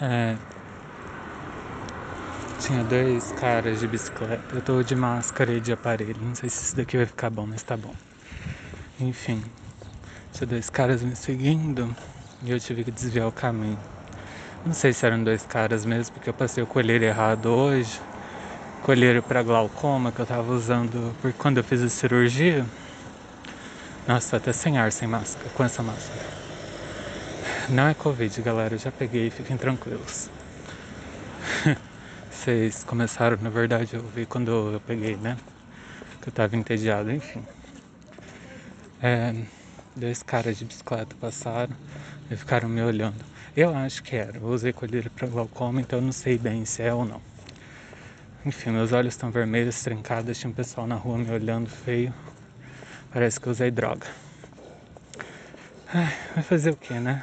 É, tinha dois caras de bicicleta. Eu tô de máscara e de aparelho. Não sei se isso daqui vai ficar bom, mas tá bom. Enfim, tinha dois caras me seguindo e eu tive que desviar o caminho. Não sei se eram dois caras mesmo, porque eu passei o colher errado hoje. Colher para glaucoma que eu tava usando porque quando eu fiz a cirurgia. Nossa, até sem ar, sem máscara, com essa máscara. Não é Covid, galera. Eu já peguei, fiquem tranquilos. Vocês começaram, na verdade, eu vi quando eu peguei, né? Que eu tava entediado, enfim. É, dois caras de bicicleta passaram e ficaram me olhando. Eu acho que era. Eu usei colírio para glaucoma, então eu não sei bem se é ou não. Enfim, meus olhos estão vermelhos, trincados. Tinha um pessoal na rua me olhando feio. Parece que eu usei droga. Ai, vai fazer o que, né?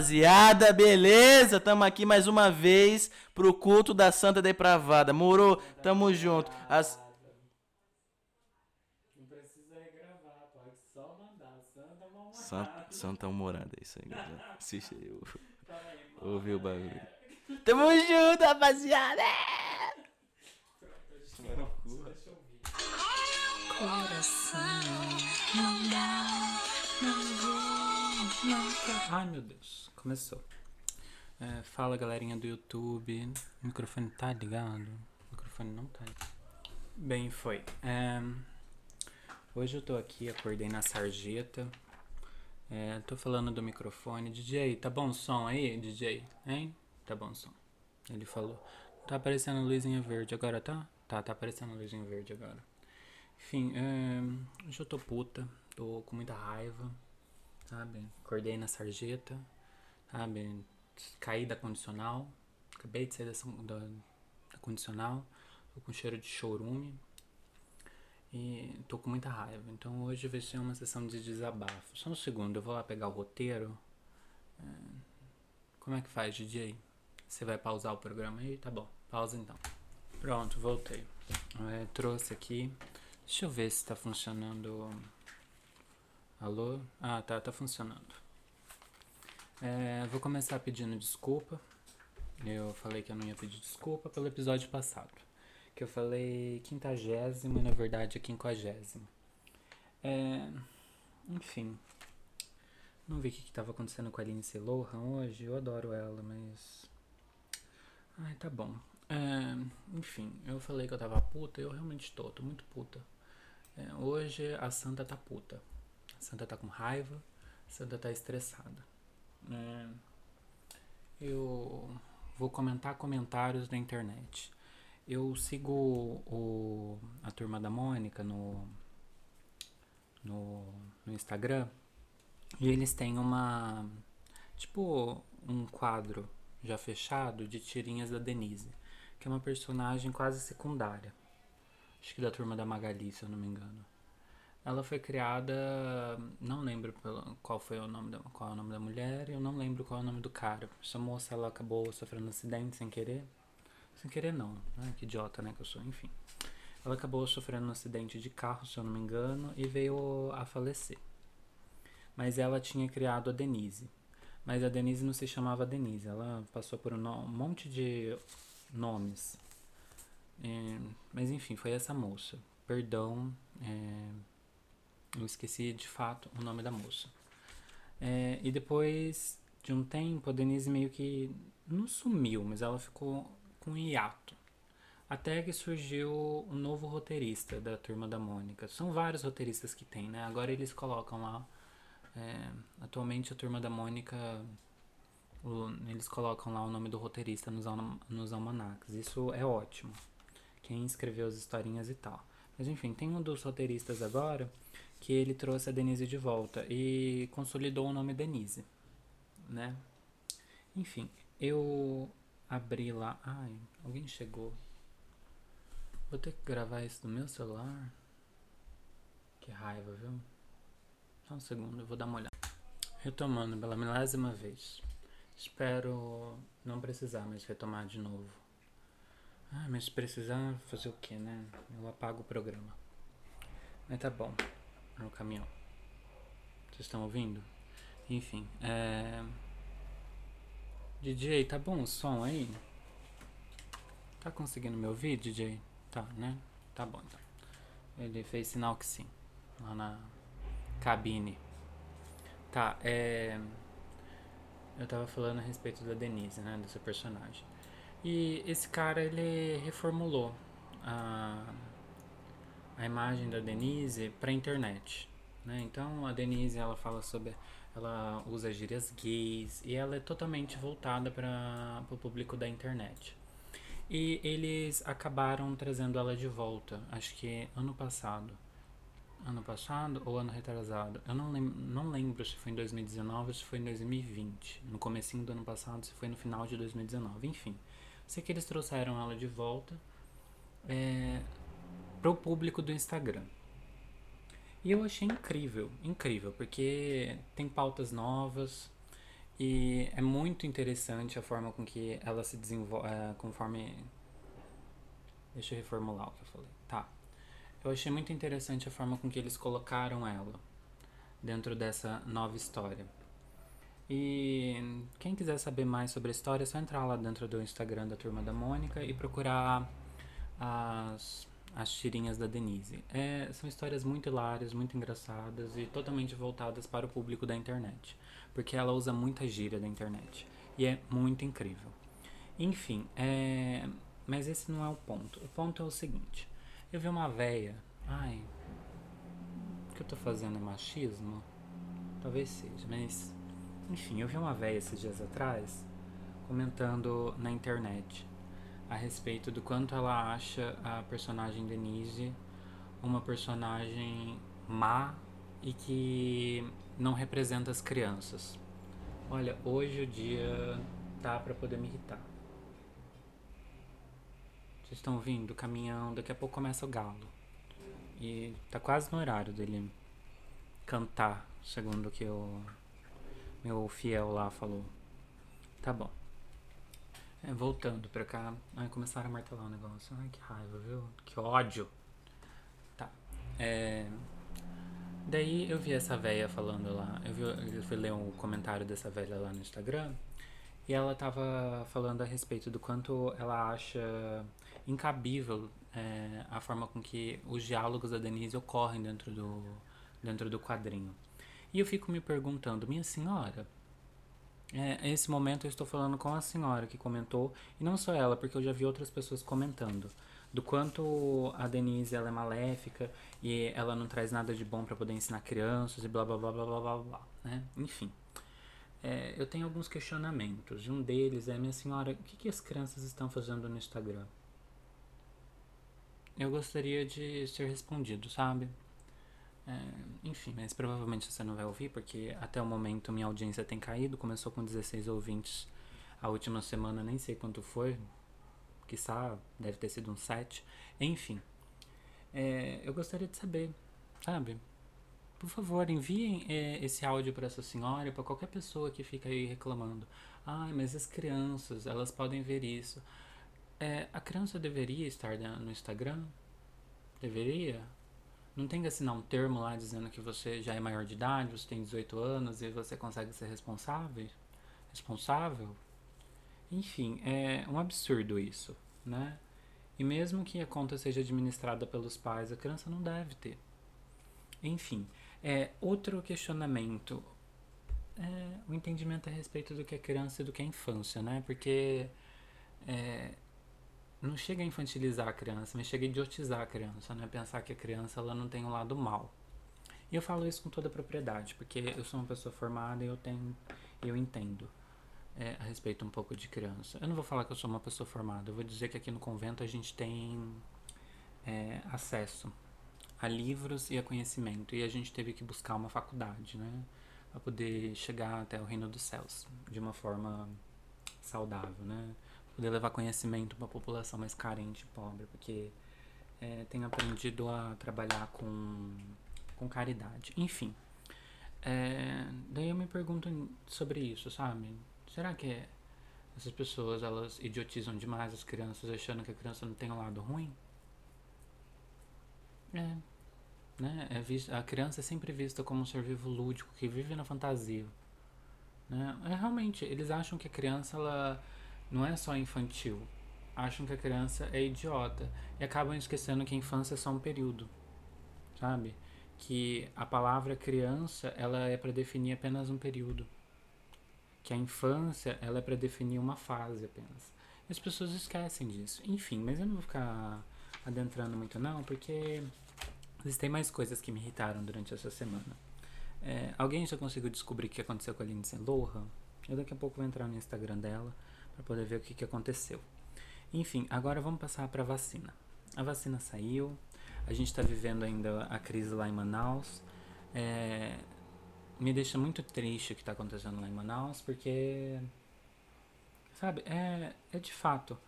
Rapaziada, beleza? Tamo aqui mais uma vez pro culto da Santa Depravada. Moro, tamo junto. As... Não precisa regravar, pode só mandar. Santa Santa, Santa Morada, é isso aí, galera. Assiste aí, ouviu o bagulho. Tamo junto, rapaziada! Coração, Ai, meu Deus. Começou. É, fala galerinha do YouTube. O microfone tá ligado? O microfone não tá ligado. Bem, foi. É, hoje eu tô aqui, acordei na sarjeta. É, tô falando do microfone. DJ, tá bom o som aí, DJ? Hein? Tá bom o som. Ele falou. Tá aparecendo luzinha verde agora, tá? Tá, tá aparecendo luzinha verde agora. Enfim, é, hoje eu tô puta. Tô com muita raiva, sabe? Acordei na sarjeta sabe? Caí da condicional, acabei de sair da, da, da condicional, tô com cheiro de chorume e tô com muita raiva. Então hoje vai ser uma sessão de desabafo. Só um segundo, eu vou lá pegar o roteiro. É, como é que faz, DJ? Você vai pausar o programa aí? Tá bom, pausa então. Pronto, voltei. É, trouxe aqui. Deixa eu ver se tá funcionando. Alô? Ah, tá, tá funcionando. É, vou começar pedindo desculpa. Eu falei que eu não ia pedir desculpa pelo episódio passado. Que eu falei quintagésimo e na verdade é quinquagésimo. É, enfim. Não vi o que estava acontecendo com a Lindsay Lohan hoje. Eu adoro ela, mas. Ai, tá bom. É, enfim, eu falei que eu tava puta. Eu realmente tô. Tô muito puta. É, hoje a Santa tá puta. Santa tá com raiva. Santa tá estressada. É, eu vou comentar comentários da internet. Eu sigo o, a turma da Mônica no, no, no Instagram e eles têm uma. Tipo, um quadro já fechado de tirinhas da Denise, que é uma personagem quase secundária. Acho que da turma da Magali, se eu não me engano. Ela foi criada, não lembro qual foi o nome da, qual é o nome da mulher, eu não lembro qual é o nome do cara. Essa moça ela acabou sofrendo um acidente sem querer. Sem querer não, né? Que idiota, né, que eu sou, enfim. Ela acabou sofrendo um acidente de carro, se eu não me engano, e veio a falecer. Mas ela tinha criado a Denise. Mas a Denise não se chamava Denise, ela passou por um, um monte de nomes. É, mas enfim, foi essa moça. Perdão, é, eu esqueci de fato o nome da moça. É, e depois de um tempo, a Denise meio que não sumiu, mas ela ficou com hiato. Até que surgiu um novo roteirista da turma da Mônica. São vários roteiristas que tem, né? Agora eles colocam lá. É, atualmente a turma da Mônica. O, eles colocam lá o nome do roteirista nos, nos almanacs. Isso é ótimo. Quem escreveu as historinhas e tal. Mas enfim, tem um dos roteiristas agora que ele trouxe a Denise de volta e consolidou o nome Denise, né? Enfim, eu abri lá. Ai, alguém chegou. Vou ter que gravar isso no meu celular. Que raiva, viu? Só um segundo, eu vou dar uma olhada. Retomando pela milésima vez. Espero não precisar mais retomar de novo. Ah, mas precisar fazer o que, né? Eu apago o programa. Mas tá bom. No caminhão. Vocês estão ouvindo? Enfim, é. DJ, tá bom o som aí? Tá conseguindo me ouvir, DJ? Tá, né? Tá bom então. Ele fez sinal que sim. Lá na cabine. Tá, é. Eu tava falando a respeito da Denise, né? Dessa personagem. E esse cara, ele reformulou a, a imagem da Denise pra internet. Né? Então a Denise ela fala sobre. Ela usa gírias gays e ela é totalmente voltada para o público da internet. E eles acabaram trazendo ela de volta, acho que ano passado ano passado ou ano retrasado. Eu não lembro, não lembro se foi em 2019 ou se foi em 2020. No comecinho do ano passado, se foi no final de 2019. Enfim, sei que eles trouxeram ela de volta é, para o público do Instagram. E eu achei incrível, incrível, porque tem pautas novas e é muito interessante a forma com que ela se desenvolve, é, conforme... Deixa eu reformular o que eu falei. Tá. Eu achei muito interessante a forma com que eles colocaram ela dentro dessa nova história. E quem quiser saber mais sobre a história é só entrar lá dentro do Instagram da Turma da Mônica e procurar as, as tirinhas da Denise. É, são histórias muito hilárias, muito engraçadas e totalmente voltadas para o público da internet. Porque ela usa muita gíria da internet. E é muito incrível. Enfim, é, mas esse não é o ponto. O ponto é o seguinte. Eu vi uma véia. Ai. O que eu tô fazendo é machismo? Talvez seja, mas. Enfim, eu vi uma véia esses dias atrás comentando na internet a respeito do quanto ela acha a personagem Denise uma personagem má e que não representa as crianças. Olha, hoje o dia tá para poder me irritar. Vocês estão ouvindo o caminhão, daqui a pouco começa o galo. E tá quase no horário dele cantar, segundo que o meu fiel lá falou. Tá bom. É, voltando pra cá. Ai, começaram a martelar o negócio. Ai, que raiva, viu? Que ódio. Tá. É... Daí eu vi essa velha falando lá. Eu, vi, eu fui ler um comentário dessa velha lá no Instagram. E ela tava falando a respeito do quanto ela acha incabível é, a forma com que os diálogos da Denise ocorrem dentro do, dentro do quadrinho. E eu fico me perguntando, minha senhora, é, nesse momento eu estou falando com a senhora que comentou, e não só ela, porque eu já vi outras pessoas comentando, do quanto a Denise ela é maléfica e ela não traz nada de bom para poder ensinar crianças e blá blá blá blá blá blá, blá né? Enfim. É, eu tenho alguns questionamentos. Um deles é, minha senhora, o que, que as crianças estão fazendo no Instagram? eu gostaria de ser respondido, sabe? É, enfim, mas provavelmente você não vai ouvir, porque até o momento minha audiência tem caído. Começou com 16 ouvintes a última semana, nem sei quanto foi. Quiçá, deve ter sido um 7. Enfim, é, eu gostaria de saber, sabe? Por favor, enviem é, esse áudio para essa senhora e para qualquer pessoa que fica aí reclamando. Ai, mas as crianças, elas podem ver isso. É, a criança deveria estar no Instagram? Deveria? Não tem que assinar um termo lá dizendo que você já é maior de idade, você tem 18 anos e você consegue ser responsável? Responsável? Enfim, é um absurdo isso, né? E mesmo que a conta seja administrada pelos pais, a criança não deve ter. Enfim, é outro questionamento. É, o entendimento a respeito do que é criança e do que é infância, né? Porque é, não chega a infantilizar a criança, mas chega a idiotizar a criança, né? Pensar que a criança ela não tem um lado mal. E eu falo isso com toda a propriedade, porque eu sou uma pessoa formada e eu tenho, eu entendo é, a respeito um pouco de criança. Eu não vou falar que eu sou uma pessoa formada, eu vou dizer que aqui no convento a gente tem é, acesso a livros e a conhecimento, e a gente teve que buscar uma faculdade, né? Para poder chegar até o reino dos céus de uma forma saudável, né? Poder levar conhecimento para a população mais carente e pobre, porque é, tenho aprendido a trabalhar com, com caridade. Enfim, é, daí eu me pergunto sobre isso, sabe? Será que essas pessoas elas idiotizam demais as crianças achando que a criança não tem um lado ruim? É. Né? É visto, a criança é sempre vista como um ser vivo lúdico que vive na fantasia. Né? É, realmente, eles acham que a criança ela não é só infantil. Acham que a criança é idiota. E acabam esquecendo que a infância é só um período. Sabe? Que a palavra criança ela é para definir apenas um período. Que a infância ela é para definir uma fase apenas. E as pessoas esquecem disso. Enfim, mas eu não vou ficar adentrando muito não, porque existem mais coisas que me irritaram durante essa semana. É, alguém já conseguiu descobrir o que aconteceu com a Lindsay Lohan? Eu daqui a pouco vou entrar no Instagram dela para poder ver o que, que aconteceu. Enfim, agora vamos passar para a vacina. A vacina saiu, a gente está vivendo ainda a crise lá em Manaus. É, me deixa muito triste o que está acontecendo lá em Manaus, porque, sabe, é, é de fato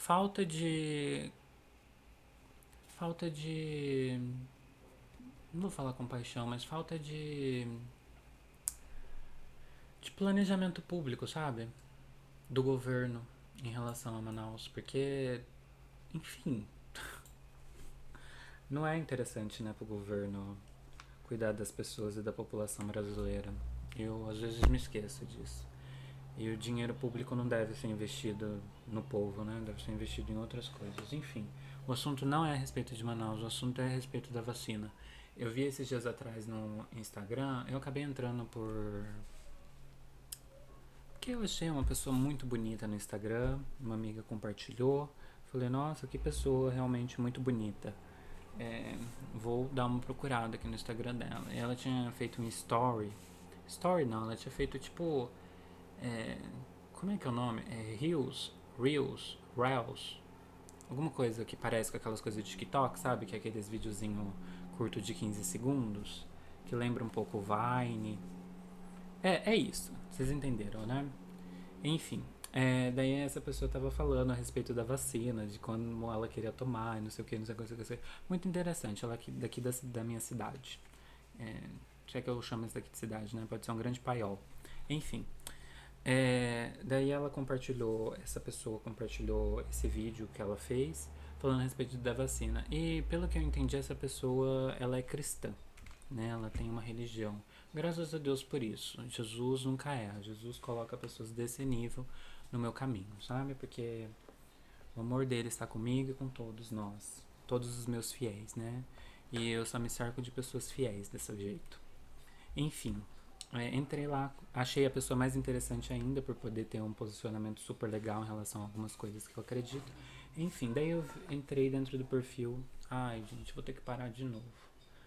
falta de. Falta de não vou falar compaixão, mas falta de de planejamento público, sabe? Do governo em relação a Manaus, porque enfim, não é interessante, né, para o governo cuidar das pessoas e da população brasileira. Eu às vezes me esqueço disso. E o dinheiro público não deve ser investido no povo, né? Deve ser investido em outras coisas. Enfim, o assunto não é a respeito de Manaus, o assunto é a respeito da vacina. Eu vi esses dias atrás no Instagram, eu acabei entrando por. Eu achei uma pessoa muito bonita no Instagram, uma amiga compartilhou. Falei, nossa, que pessoa realmente muito bonita. É, vou dar uma procurada aqui no Instagram dela. E ela tinha feito um story. Story não, ela tinha feito tipo. É, como é que é o nome? É Reels, Reels, Reels. Alguma coisa que parece com aquelas coisas de TikTok, sabe? Que é aqueles videozinhos curto de 15 segundos, que lembra um pouco o Vine. É, é isso, vocês entenderam, né? Enfim, é, daí essa pessoa estava falando a respeito da vacina, de como ela queria tomar, e não sei o que, não sei o que, não sei o que. Muito interessante, ela aqui, daqui da, da minha cidade. É, é que eu chamo isso daqui de cidade, né? Pode ser um grande paiol. Enfim. É, daí ela compartilhou, essa pessoa compartilhou esse vídeo que ela fez falando a respeito da vacina. E pelo que eu entendi, essa pessoa ela é cristã, né? Ela tem uma religião. Graças a Deus por isso. Jesus nunca é. Jesus coloca pessoas desse nível no meu caminho, sabe? Porque o amor dele está comigo e com todos nós, todos os meus fiéis, né? E eu só me cerco de pessoas fiéis desse jeito. Enfim, é, entrei lá, achei a pessoa mais interessante ainda por poder ter um posicionamento super legal em relação a algumas coisas que eu acredito. Enfim, daí eu entrei dentro do perfil. Ai, gente, vou ter que parar de novo.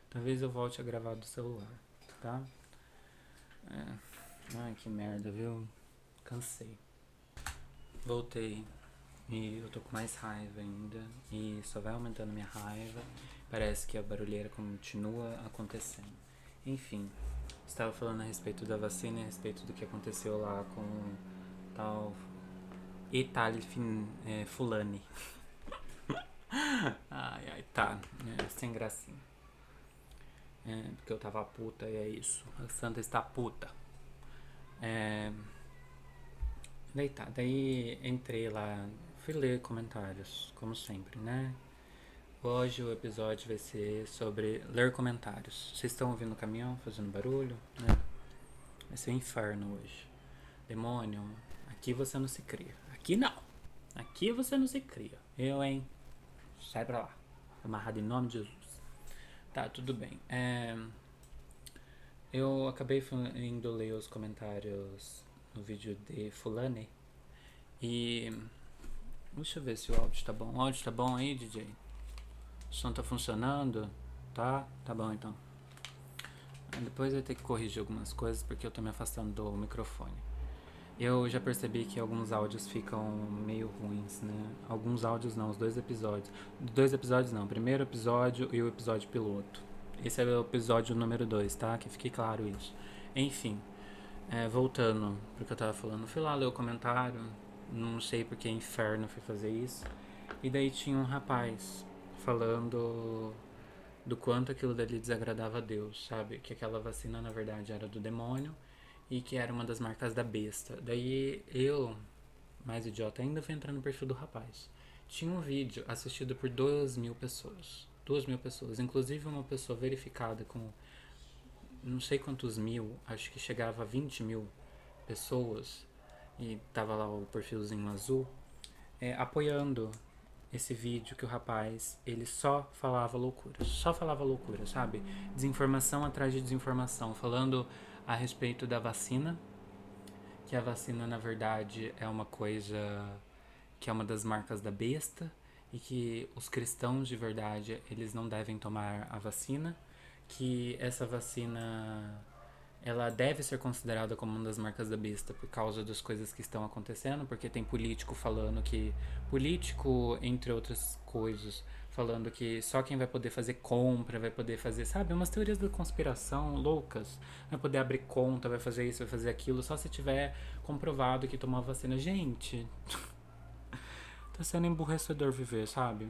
Talvez eu volte a gravar do celular, tá? É. Ai, que merda, viu? Cansei. Voltei. E eu tô com mais raiva ainda. E só vai aumentando minha raiva. Parece que a barulheira continua acontecendo. Enfim, estava falando a respeito da vacina e a respeito do que aconteceu lá com tal Italfin é, Fulani. ai, ai, tá. É, sem gracinha. É, porque eu tava puta e é isso. A Santa está puta. É, daí tá, daí entrei lá, fui ler comentários, como sempre, né? Hoje o episódio vai ser sobre ler comentários. Vocês estão ouvindo o caminhão fazendo barulho? Né? Vai ser um inferno hoje. Demônio, aqui você não se cria. Aqui não. Aqui você não se cria. Eu, hein? Sai pra lá. Amarrado em nome de Jesus. Tá, tudo bem. É, eu acabei indo ler os comentários no vídeo de Fulane. E. Deixa eu ver se o áudio tá bom. O áudio tá bom aí, DJ? O som tá funcionando? Tá? Tá bom então. Depois eu vou ter que corrigir algumas coisas porque eu tô me afastando do microfone. Eu já percebi que alguns áudios ficam meio ruins, né? Alguns áudios não, os dois episódios. Dois episódios não, o primeiro episódio e o episódio piloto. Esse é o episódio número dois, tá? Que fique claro isso. Enfim, é, voltando pro que eu tava falando, fui lá ler o comentário, não sei porque inferno fui fazer isso. E daí tinha um rapaz falando do quanto aquilo dali desagradava a Deus, sabe? Que aquela vacina na verdade era do demônio e que era uma das marcas da besta. Daí eu, mais idiota ainda, fui entrar no perfil do rapaz. Tinha um vídeo assistido por duas mil pessoas. Duas mil pessoas. Inclusive uma pessoa verificada com não sei quantos mil, acho que chegava a 20 mil pessoas, e tava lá o perfilzinho azul, é, apoiando esse vídeo que o rapaz, ele só falava loucura, só falava loucura, sabe? Desinformação atrás de desinformação, falando a respeito da vacina, que a vacina na verdade é uma coisa que é uma das marcas da besta e que os cristãos de verdade, eles não devem tomar a vacina, que essa vacina ela deve ser considerada como uma das marcas da besta por causa das coisas que estão acontecendo, porque tem político falando que político entre outras coisas falando que só quem vai poder fazer compra, vai poder fazer, sabe, umas teorias da conspiração loucas, vai poder abrir conta, vai fazer isso, vai fazer aquilo, só se tiver comprovado que tomou a vacina. Gente, tá sendo emburrecedor viver, sabe?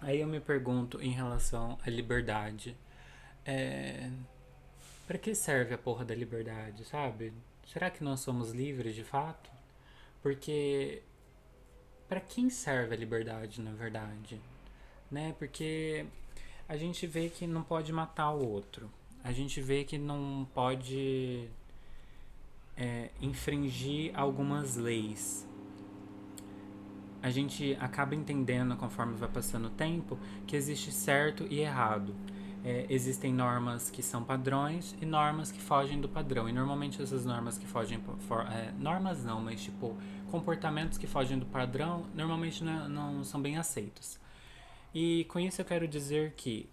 Aí eu me pergunto em relação à liberdade. É... Para que serve a porra da liberdade, sabe? Será que nós somos livres de fato? Porque para quem serve a liberdade, na verdade? Né? Porque a gente vê que não pode matar o outro. A gente vê que não pode é, infringir algumas leis. A gente acaba entendendo, conforme vai passando o tempo, que existe certo e errado. É, existem normas que são padrões e normas que fogem do padrão. E normalmente essas normas que fogem. For, é, normas não, mas tipo, comportamentos que fogem do padrão normalmente não, não são bem aceitos. E com isso eu quero dizer que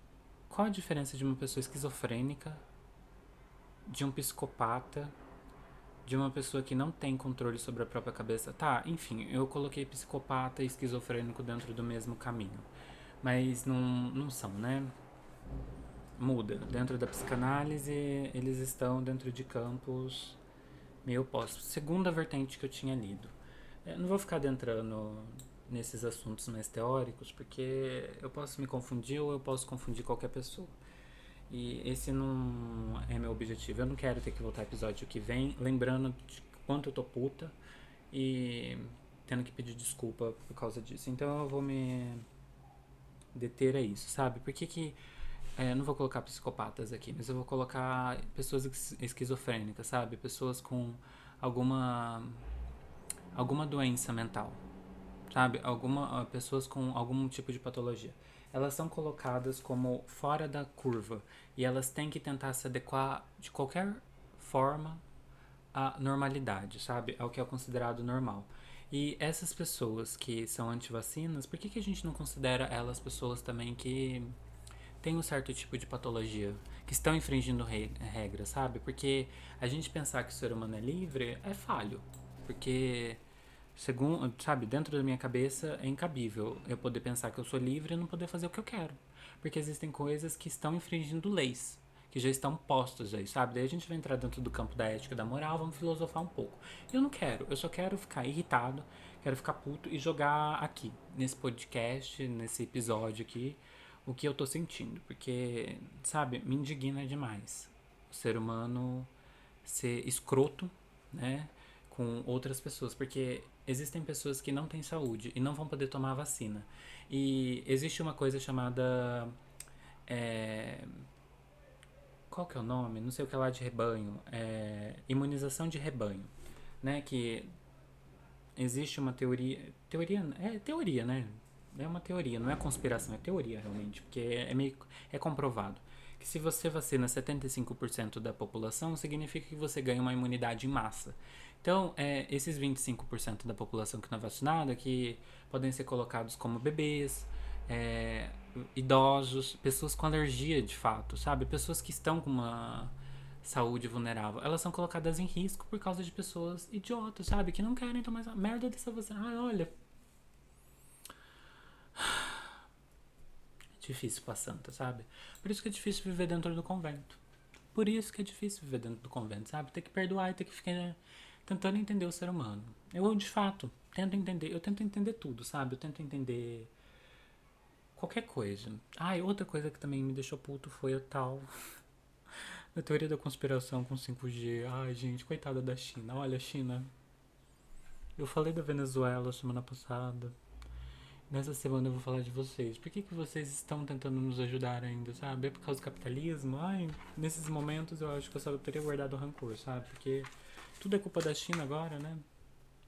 qual a diferença de uma pessoa esquizofrênica, de um psicopata, de uma pessoa que não tem controle sobre a própria cabeça? Tá, enfim, eu coloquei psicopata e esquizofrênico dentro do mesmo caminho. Mas não, não são, né? Muda. Dentro da psicanálise, eles estão dentro de campos meio opostos. Segunda vertente que eu tinha lido. Eu não vou ficar adentrando nesses assuntos mais teóricos, porque eu posso me confundir ou eu posso confundir qualquer pessoa. E esse não é meu objetivo. Eu não quero ter que voltar episódio que vem, lembrando de quanto eu tô puta e tendo que pedir desculpa por causa disso. Então eu vou me deter a isso, sabe? Por que que. É, não vou colocar psicopatas aqui, mas eu vou colocar pessoas esquizofrênicas, sabe? Pessoas com alguma. alguma doença mental sabe? Alguma, pessoas com algum tipo de patologia. Elas são colocadas como fora da curva e elas têm que tentar se adequar de qualquer forma à normalidade, sabe? Ao que é considerado normal. E essas pessoas que são anti-vacinas, por que, que a gente não considera elas pessoas também que têm um certo tipo de patologia, que estão infringindo regras, sabe? Porque a gente pensar que o ser humano é livre é falho. Porque segundo, sabe, dentro da minha cabeça é incabível eu poder pensar que eu sou livre e não poder fazer o que eu quero. Porque existem coisas que estão infringindo leis, que já estão postas aí, sabe? Daí a gente vai entrar dentro do campo da ética da moral, vamos filosofar um pouco. Eu não quero, eu só quero ficar irritado, quero ficar puto e jogar aqui, nesse podcast, nesse episódio aqui, o que eu tô sentindo. Porque, sabe, me indigna demais o ser humano ser escroto, né? Com outras pessoas, porque existem pessoas que não têm saúde e não vão poder tomar a vacina. E existe uma coisa chamada. É, qual que é o nome? Não sei o que é lá de rebanho. É, imunização de rebanho. Né? Que existe uma teoria. Teoria. É teoria, né? É uma teoria, não é conspiração, é teoria realmente, porque é, meio, é comprovado que se você vacina 75% da população, significa que você ganha uma imunidade em massa. Então, é, esses 25% da população que não é vacinada, que podem ser colocados como bebês, é, idosos, pessoas com alergia de fato, sabe? Pessoas que estão com uma saúde vulnerável, elas são colocadas em risco por causa de pessoas idiotas, sabe? Que não querem tomar essa merda dessa vacina. Ai, olha. É difícil pra santa, sabe? Por isso que é difícil viver dentro do convento. Por isso que é difícil viver dentro do convento, sabe? Ter que perdoar e ter que ficar tentando entender o ser humano. Eu, de fato, tento entender. Eu tento entender tudo, sabe? Eu tento entender qualquer coisa. Ah, e outra coisa que também me deixou puto foi o tal. A teoria da conspiração com 5G. Ai, gente, coitada da China. Olha, China. Eu falei da Venezuela semana passada. Nessa semana eu vou falar de vocês. Por que, que vocês estão tentando nos ajudar ainda, sabe? É por causa do capitalismo? Ai, nesses momentos eu acho que eu só teria guardado rancor, sabe? Porque tudo é culpa da China agora, né?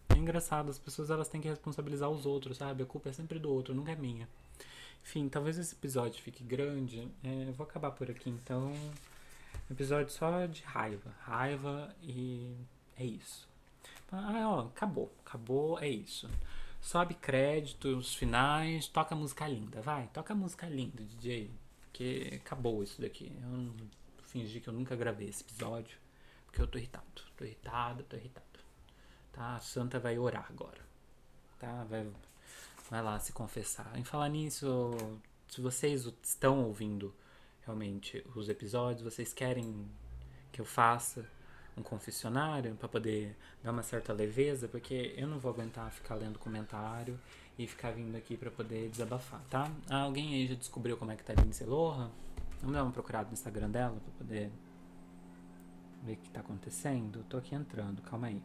É engraçado, as pessoas elas têm que responsabilizar os outros, sabe? A culpa é sempre do outro, nunca é minha. Enfim, talvez esse episódio fique grande. É, eu vou acabar por aqui, então. Episódio só de raiva. Raiva e é isso. Ah, ó, acabou. Acabou, é isso. Sobe créditos finais, toca música linda, vai, toca música linda, DJ. Que acabou isso daqui. Eu fingi que eu nunca gravei esse episódio, porque eu tô irritado. Tô irritado, tô irritado. Tá? A Santa vai orar agora. Tá? Vai, vai lá se confessar. Em falar nisso, se vocês estão ouvindo realmente os episódios, vocês querem que eu faça um confessionário para poder dar uma certa leveza, porque eu não vou aguentar ficar lendo comentário e ficar vindo aqui para poder desabafar, tá? Ah, alguém aí já descobriu como é que tá a Lindsay Lohan? Vamos dar uma procurada no Instagram dela para poder ver o que tá acontecendo. Tô aqui entrando, calma aí.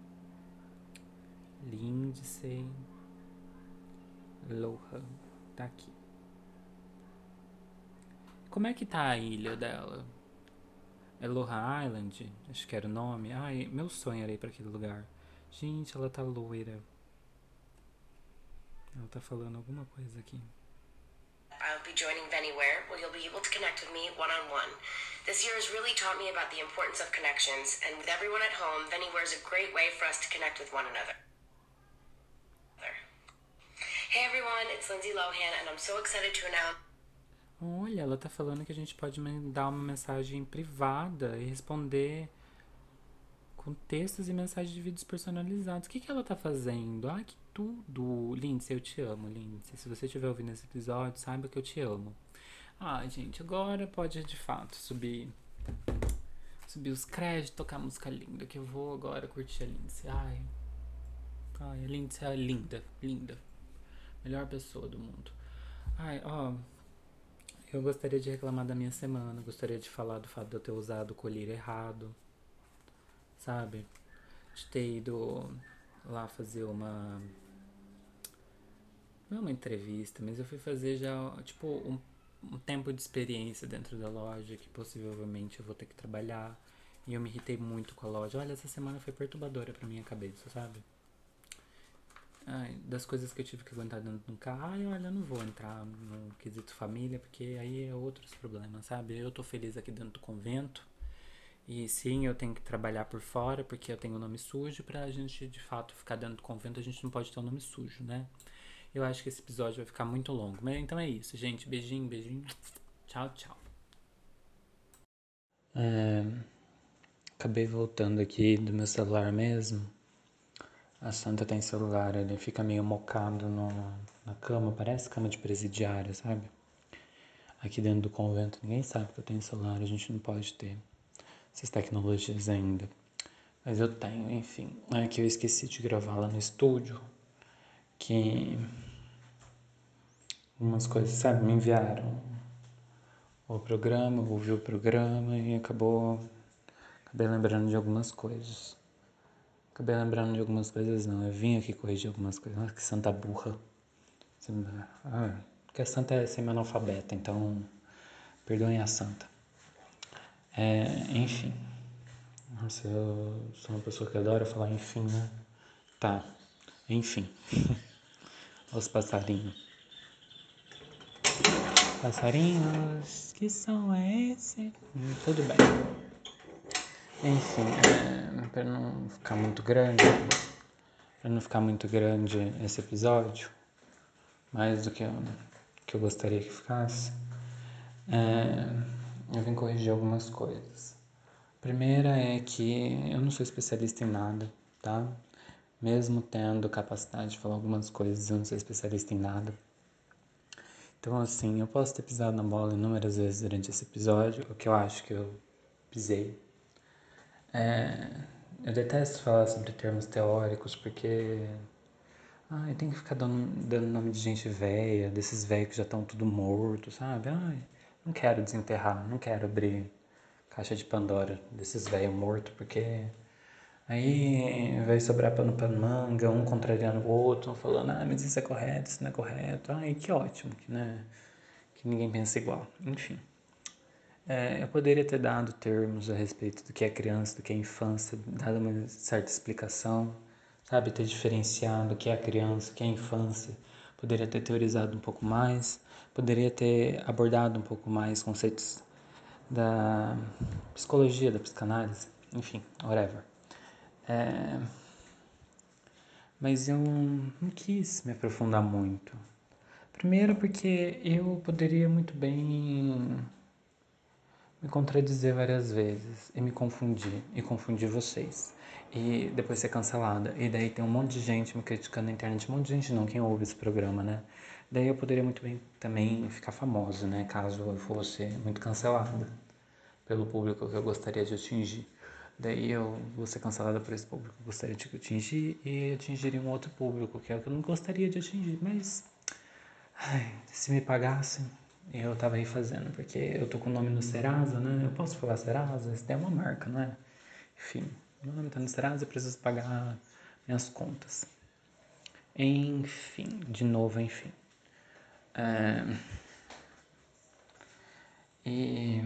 Lindsay Lohan tá aqui. Como é que tá a ilha dela? Aloha Island, acho que era o nome. Ai, meu sonho era ir para aquele lugar. Gente, ela tá loira. Ela tá falando alguma coisa aqui. I'll be joining Venywhere, where you'll be able to connect with me one on one. This year has really taught me about the importance of connections, and with everyone at home, Venywhere is a great way for us to connect with one another. Hey everyone, it's Lindsay Lohan, and I'm so excited to announce. Olha, ela tá falando que a gente pode mandar uma mensagem privada e responder com textos e mensagens de vídeos personalizados. O que, que ela tá fazendo? Ai, que tudo! Lindsay, eu te amo, Lindsay. Se você estiver ouvindo esse episódio, saiba que eu te amo. Ai, gente, agora pode de fato subir subir os créditos, tocar música linda, que eu vou agora curtir a Lindsay. Ai, ai a Lindsay é linda, linda. Melhor pessoa do mundo. Ai, ó, eu gostaria de reclamar da minha semana, gostaria de falar do fato de eu ter usado o colírio errado, sabe? De ter ido lá fazer uma. Não é uma entrevista, mas eu fui fazer já, tipo, um, um tempo de experiência dentro da loja que possivelmente eu vou ter que trabalhar. E eu me irritei muito com a loja. Olha, essa semana foi perturbadora pra minha cabeça, sabe? Ai, das coisas que eu tive que aguentar dentro de um carro, ai, olha, eu não vou entrar no quesito família, porque aí é outros problemas, sabe? Eu tô feliz aqui dentro do convento. E sim, eu tenho que trabalhar por fora, porque eu tenho nome sujo. Pra gente, de fato, ficar dentro do convento, a gente não pode ter um nome sujo, né? Eu acho que esse episódio vai ficar muito longo. Mas então é isso, gente. Beijinho, beijinho. Tchau, tchau. É, acabei voltando aqui do meu celular mesmo. A Santa tem celular, ele fica meio mocado no, na cama, parece cama de presidiária, sabe? Aqui dentro do convento ninguém sabe que eu tenho celular, a gente não pode ter essas tecnologias ainda. Mas eu tenho, enfim. É que eu esqueci de gravar lá no estúdio, que algumas coisas, sabe, me enviaram o programa, ouvi o programa e acabou acabei lembrando de algumas coisas. Acabei lembrando de algumas coisas, não. Eu vim aqui corrigir algumas coisas. Nossa, que santa burra. Ah, porque a santa é semi-analfabeta, então perdoem a santa. É, enfim. Nossa, eu sou uma pessoa que adora falar enfim, né? Tá. Enfim. Os passarinhos. Passarinhos, que som é esse? Hum, tudo bem. Enfim, é, para não ficar muito grande, para não ficar muito grande esse episódio, mais do que eu, que eu gostaria que ficasse, é, eu vim corrigir algumas coisas. A primeira é que eu não sou especialista em nada, tá? Mesmo tendo capacidade de falar algumas coisas, eu não sou especialista em nada. Então, assim, eu posso ter pisado na bola inúmeras vezes durante esse episódio, o que eu acho que eu pisei, é, eu detesto falar sobre termos teóricos porque ai, tem que ficar dando, dando nome de gente velha, desses velhos que já estão tudo morto, sabe? Ai, não quero desenterrar, não quero abrir caixa de Pandora desses velho morto, porque aí vai sobrar pano pra manga, um contrariando o outro, falando, ah, mas isso é correto, isso não é correto. Ai, que ótimo, que, né, que ninguém pensa igual. Enfim. É, eu poderia ter dado termos a respeito do que é criança, do que é infância, dado uma certa explicação, sabe? Ter diferenciado o que é criança, o que é infância. Poderia ter teorizado um pouco mais, poderia ter abordado um pouco mais conceitos da psicologia, da psicanálise, enfim, whatever. É... Mas eu não quis me aprofundar muito. Primeiro porque eu poderia muito bem me contradizer várias vezes e me confundir e confundir vocês e depois ser cancelada e daí tem um monte de gente me criticando na internet, um monte de gente não, quem ouve esse programa, né? Daí eu poderia muito bem também ficar famosa, né? Caso eu fosse muito cancelada pelo público que eu gostaria de atingir. Daí eu vou ser cancelada por esse público que eu gostaria de atingir e atingiria um outro público que é o que eu não gostaria de atingir. Mas ai, se me pagassem, eu tava aí fazendo, porque eu tô com o nome no Serasa, né? Eu posso falar Serasa? Isso é uma marca, não é? Enfim, meu nome tá no Serasa, eu preciso pagar minhas contas. Enfim, de novo, enfim. É... E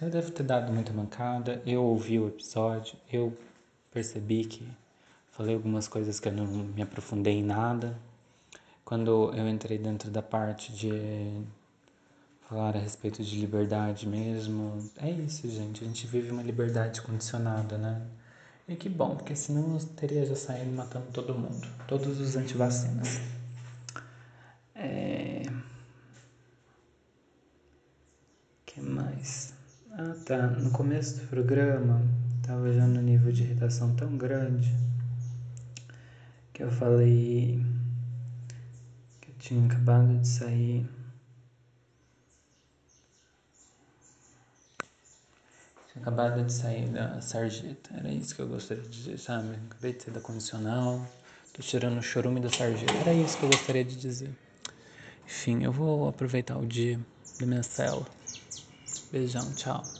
eu devo ter dado muita mancada. Eu ouvi o episódio, eu percebi que falei algumas coisas que eu não me aprofundei em nada. Quando eu entrei dentro da parte de falar a respeito de liberdade mesmo, é isso, gente. A gente vive uma liberdade condicionada, né? E que bom, porque senão eu teria já saído matando todo mundo, todos os antivacinas. É... que mais? Ah tá, no começo do programa tava já no nível de irritação tão grande que eu falei que eu tinha acabado de sair. Tinha acabado de sair da sarjeta, era isso que eu gostaria de dizer, sabe? Acabei de sair da condicional, tô tirando o chorume da sarjeta, era isso que eu gostaria de dizer. Enfim, eu vou aproveitar o dia da minha cela. Beijão, tchau.